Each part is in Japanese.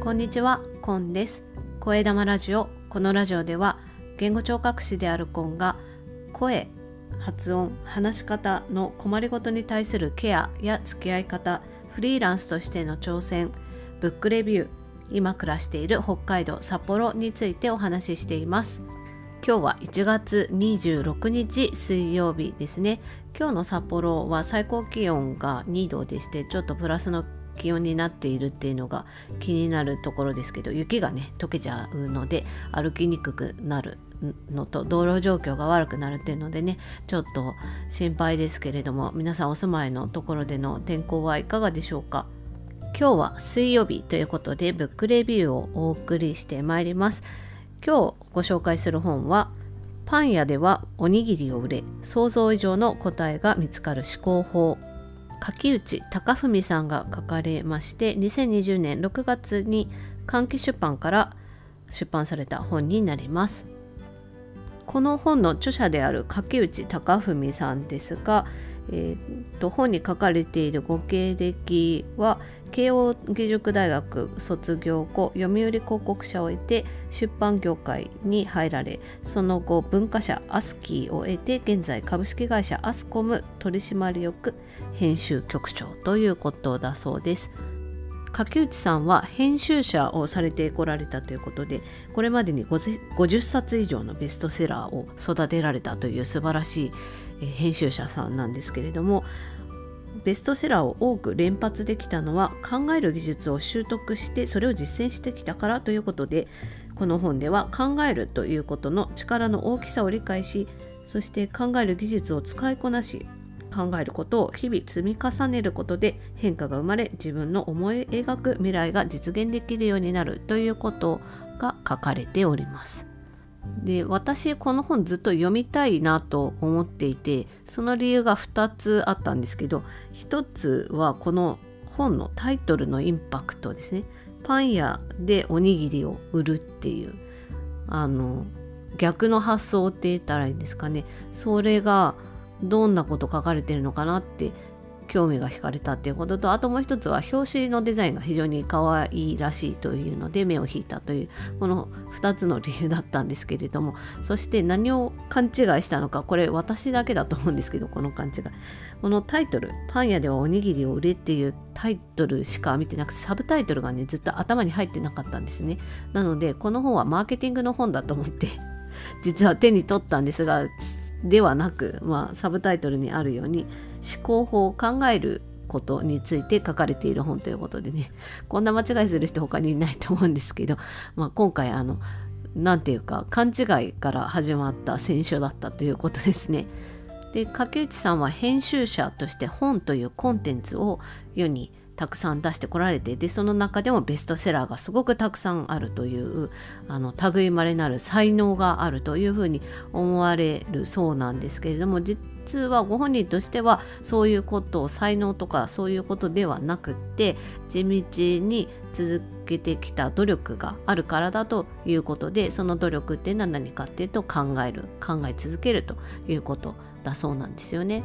こんにちは、コンです。声玉ラジオ。このラジオでは言語聴覚士であるコンが声、発音、話し方の困りごとに対するケアや付き合い方、フリーランスとしての挑戦、ブックレビュー、今暮らしている北海道札幌についてお話ししています。今日は1月26日水曜日ですね。今日の札幌は最高気温が2度でしてちょっとプラスの気温になっているっていうのが気になるところですけど雪がね溶けちゃうので歩きにくくなるのと道路状況が悪くなるっていうのでねちょっと心配ですけれども皆さんお住まいのところでの天候はいかがでしょうか。今日は水曜日ということでブックレビューをお送りしてまいります。今日ご紹介する本はパン屋ではおにぎりを売れ想像以上の答えが見つかる思考法。柿内貴文さんが書かれまして2020年6月に換気出版から出版された本になります。この本の著者である柿内貴文さんですが、えー、と本に書かれているご経歴は慶應義塾大学卒業後読売広告社を得て出版業界に入られその後文化社アスキーを得て現在株式会社アスコム取締役編集局長ということだそうです。柿内さんは編集者をされてこられたということでこれまでに50冊以上のベストセラーを育てられたという素晴らしい編集者さんなんですけれどもベストセラーを多く連発できたのは考える技術を習得してそれを実践してきたからということでこの本では考えるということの力の大きさを理解しそして考える技術を使いこなし考えることを日々積み重ねることで変化が生まれ自分の思い描く未来が実現できるようになるということが書かれております。で私この本ずっと読みたいなと思っていてその理由が2つあったんですけど1つはこの本のタイトルのインパクトですね。パン屋でおにぎりを売るっていうあの逆の発想って言ったらいいんですかね。それがどんなこと書かれてるのかなって興味が惹かれたっていうこととあともう一つは表紙のデザインが非常に可愛いらしいというので目を引いたというこの2つの理由だったんですけれども。そして何を勘違いしたのかこれ私だけだと思うんですけどこの勘違いこのタイトル「パン屋ではおにぎりを売れ」っていうタイトルしか見てなくてサブタイトルがねずっと頭に入ってなかったんですね。なのでこの本はマーケティングの本だと思って実は手に取ったんですがではなく、まあ、サブタイトルにあるように思考法を考えることについて書かれている本ということでねこんな間違いする人他にいないと思うんですけど、まあ、今回あの何て言うか勘違いから始まった選書だったということですね。で竹内さんは編集者として本というコンテンツを世にたくさん出してこられてでその中でもベストセラーがすごくたくさんあるというあの類まれなる才能があるというふうに思われるそうなんですけれども実はご本人としてはそういうことを才能とかそういうことではなくって地道に続けてきた努力があるからだということでその努力っていうのは何かっていうと考える考え続けるということだそうなんですよね。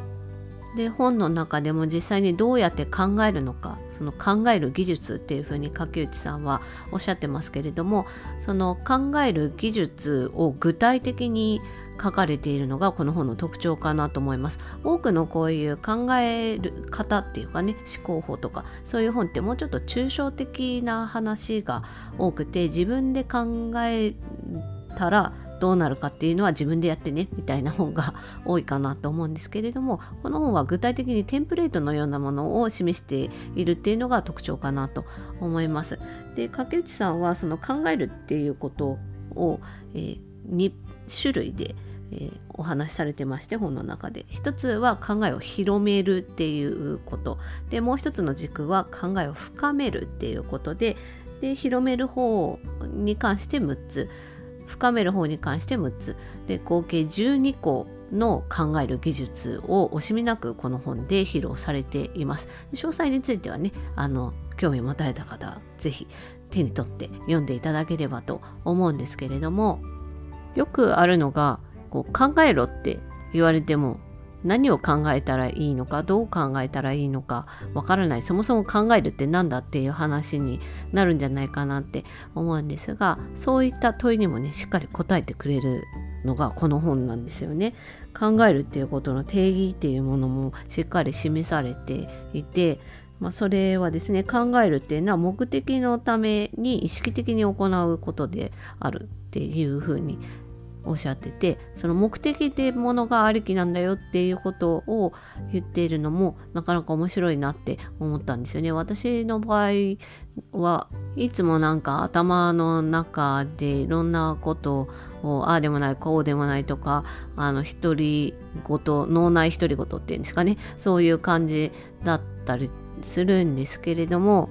で本の中でも実際にどうやって考えるのかその考える技術っていうふうに柿内さんはおっしゃってますけれどもその考える技術を具体的に書かれているのがこの本の特徴かなと思います。多くのこういう考える方っていうかね思考法とかそういう本ってもうちょっと抽象的な話が多くて自分で考えたらどうなるかっていうのは自分でやってねみたいな本が多いかなと思うんですけれどもこの本は具体的にテンプレートのようなものを示しているっていうのが特徴かなと思います。で竹内さんはその考えるっていうことを、えー、2種類でえー、お話しされてまして本の中で。一つは考えを広めるっていうこと。でもう一つの軸は考えを深めるっていうことで。で広める方に関して6つ。深める方に関して6つ。で合計12個の考える技術を惜しみなくこの本で披露されています。詳細についてはねあの興味を持たれた方是非手に取って読んでいただければと思うんですけれどもよくあるのがこう考えろって言われても何を考えたらいいのかどう考えたらいいのかわからないそもそも考えるって何だっていう話になるんじゃないかなって思うんですがそういった問いにもねしっかり答えてくれるのがこの本なんですよね。考えるっていうことの定義っていうものもしっかり示されていてまあ、それはですね考えるっていうのは目的のために意識的に行うことであるっていうふうにおっしゃっててその目的ってものがありきなんだよっていうことを言っているのもなかなか面白いなって思ったんですよね。私の場合はいつもなんか頭の中でいろんなことをああでもないこうでもないとかあの独り言脳内独り言っていうんですかねそういう感じだったりするんですけれども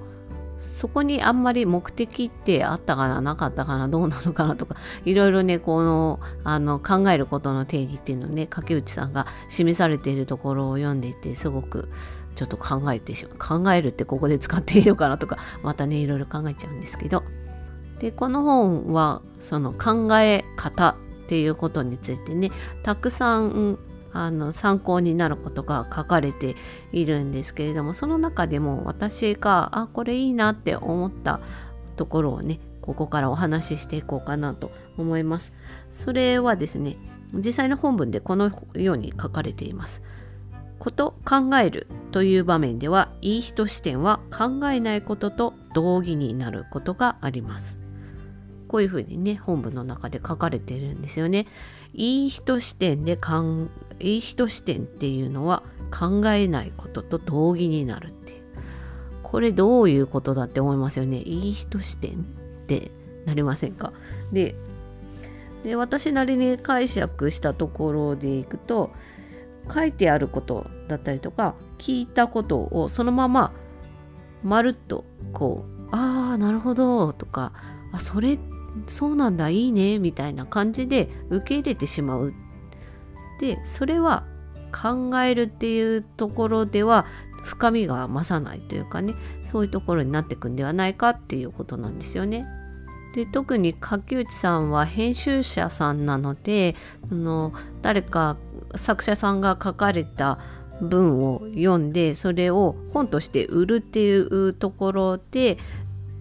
そこにあんまり目的ってあったかななかったかなどうなのかなとか いろいろねこのあの考えることの定義っていうのをね竹内さんが示されているところを読んでいてすごくちょっと考えてしまう考えるってここで使っていいのかなとかまたねいろいろ考えちゃうんですけど。でこの本はその考え方っていうことについてねたくさんあの参考になることが書かれているんですけれどもその中でも私があこれいいなって思ったところをねここからお話ししていこうかなと思います。それはですね実際の本文でこのように書かれています。こと考えるという場面ではいい人視点は考えないことと同義になることがあります。こういうふうにね本文の中で書かれているんですよね。いい人視点で考いい人視点っていうのは考えないことと同義になるっていう。これどういうことだって思いますよね。いい人視点ってなりませんか？でで私なりに解釈したところでいくと書いてあることだったりとか聞いたことをそのまままるっとこう「ああなるほど」とか「あそれそうなんだ。いいね」みたいな感じで受け入れてしまうでそれは考えるっていうところでは深みが増さないというかねそういうところになっていくんではないかっていうことなんですよね。で特に柿内さんは編集者さんなのでその誰か作者さんが書かれた文を読んでそれを本として売るっていうところで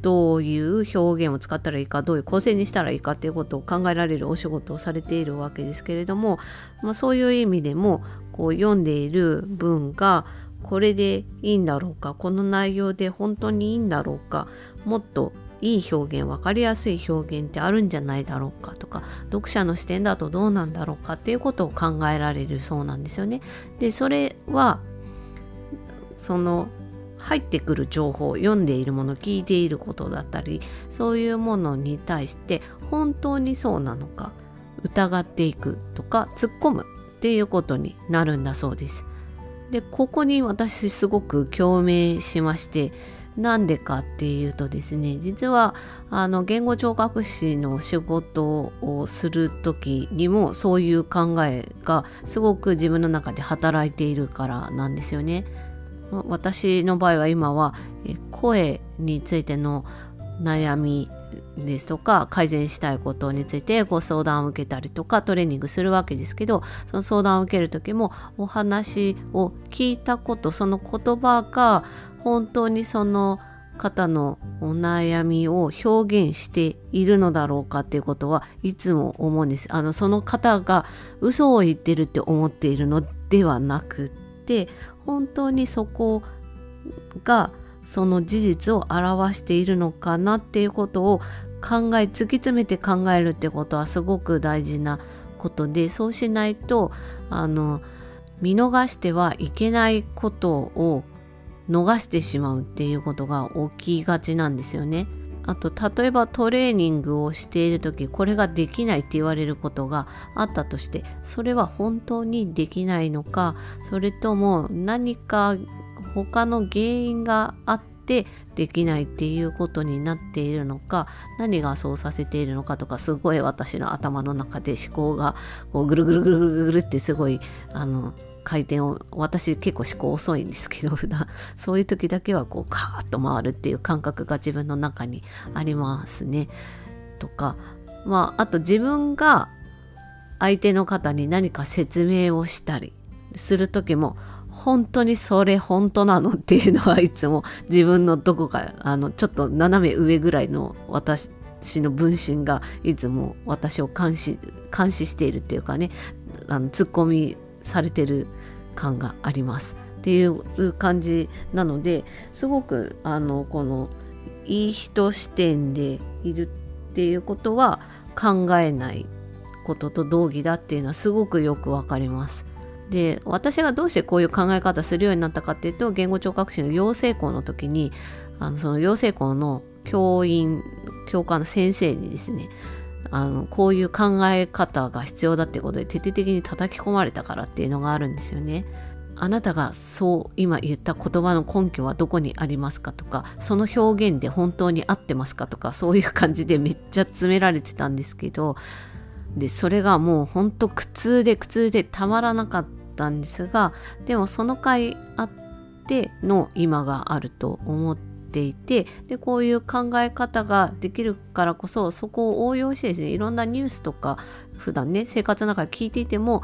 どういう表現を使ったらいいかどういう構成にしたらいいかっていうことを考えられるお仕事をされているわけですけれども、まあ、そういう意味でもこう読んでいる文がこれでいいんだろうかこの内容で本当にいいんだろうかもっといい表現分かりやすい表現ってあるんじゃないだろうかとか読者の視点だとどうなんだろうかっていうことを考えられるそうなんですよね。でそれはその入ってくる情報読んでいるもの聞いていることだったりそういうものに対して本当にそうなのか疑っていくとか突っ込むっていうことになるんだそうです。でここに私すごく共鳴しましてなんでかっていうとですね実はあの言語聴覚士の仕事をする時にもそういう考えがすごく自分の中で働いているからなんですよね。私の場合は今は声についての悩みですとか改善したいことについてご相談を受けたりとかトレーニングするわけですけどその相談を受ける時もお話を聞いたことその言葉が本当にその方のお悩みを表現しているのだろうかっていうことはいつも思うんです。あのその方が嘘を言ってるって思っているのではなくって本当にそこがその事実を表しているのかなっていうことを考え突き詰めて考えるってことはすごく大事なことでそうしないとあの見逃してはいけないことを逃してしまうっていうことが起きがちなんですよね。あと例えばトレーニングをしている時これができないって言われることがあったとしてそれは本当にできないのかそれとも何か他の原因があってできないっていうことになっているのか何がそうさせているのかとかすごい私の頭の中で思考がこうぐるぐるぐるぐるぐるってすごいあの回転を私結構思考遅いんですけど 普段そういう時だけはこうカーッと回るっていう感覚が自分の中にありますね。とかまああと自分が相手の方に何か説明をしたりする時も本当にそれ本当なのっていうのはいつも自分のどこかあのちょっと斜め上ぐらいの私の分身がいつも私を監視監視しているっていうかねあのツッコミされてる感がありますっていう感じなのですごくあのこのいい人視点でいるっていうことは考えないことと同義だっていうのはすごくよくわかります。で私がどうしてこういう考え方するようになったかっていうと言語聴覚士の養成校の時にあのその養成校の教員教官の先生にですねあのこういう考え方が必要だってことで徹底的に叩き込まれたからっていうのがあるんですよね。あなたがそう今言った言葉の根拠はどこにありますかとかその表現で本当に合ってますかとかそういう感じでめっちゃ詰められてたんですけどでそれがもうほんと苦痛で苦痛でたまらなかったんですがでもその回あっての今があると思ってていてでこういう考え方ができるからこそそこを応用してですねいろんなニュースとか普段ね生活の中で聞いていても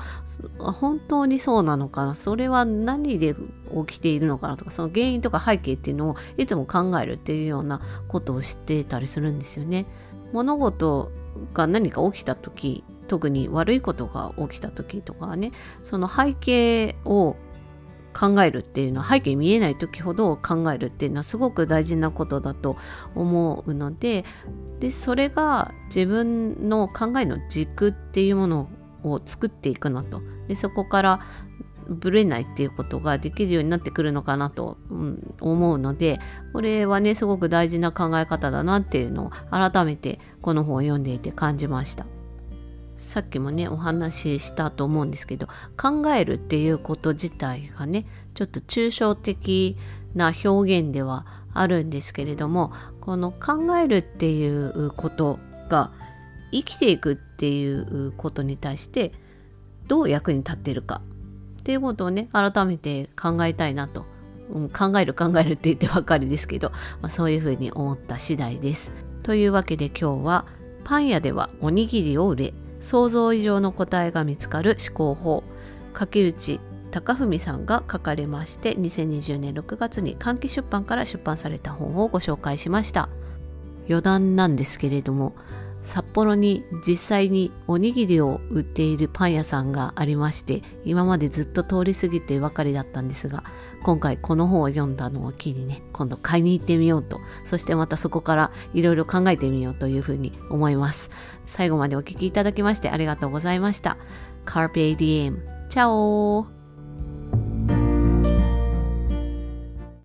本当にそうなのかなそれは何で起きているのかなとかその原因とか背景っていうのをいつも考えるっていうようなことを知ってたりするんですよね。物事が何か起きた時特に悪いことが起きた時とかねその背景を考えるっていうのは背景見えない時ほど考えるっていうのはすごく大事なことだと思うのででそれが自分の考えの軸っていうものを作っていくなとでそこからぶれないっていうことができるようになってくるのかなと、うん、思うのでこれはねすごく大事な考え方だなっていうのを改めてこの本を読んでいて感じました。さっきもねお話ししたと思うんですけど考えるっていうこと自体がねちょっと抽象的な表現ではあるんですけれどもこの考えるっていうことが生きていくっていうことに対してどう役に立ってるかっていうことをね改めて考えたいなと、うん、考える考えるって言ってばかりですけど、まあ、そういうふうに思った次第です。というわけで今日はパン屋ではおにぎりを売れ想像以上の答えが見つかる思考法。竹内貴文さんが書かれまして2020年6月に換気出版から出版された本をご紹介しました。余談なんですけれども札幌に実際におにぎりを売っているパン屋さんがありまして今までずっと通り過ぎてばかりだったんですが今回この本を読んだのを機にね今度買いに行ってみようと。そしてまたそこからいろいろ考えてみようというふうに思います。最後までお聴きいただきましてありがとうございました。Carpe Diem チャオ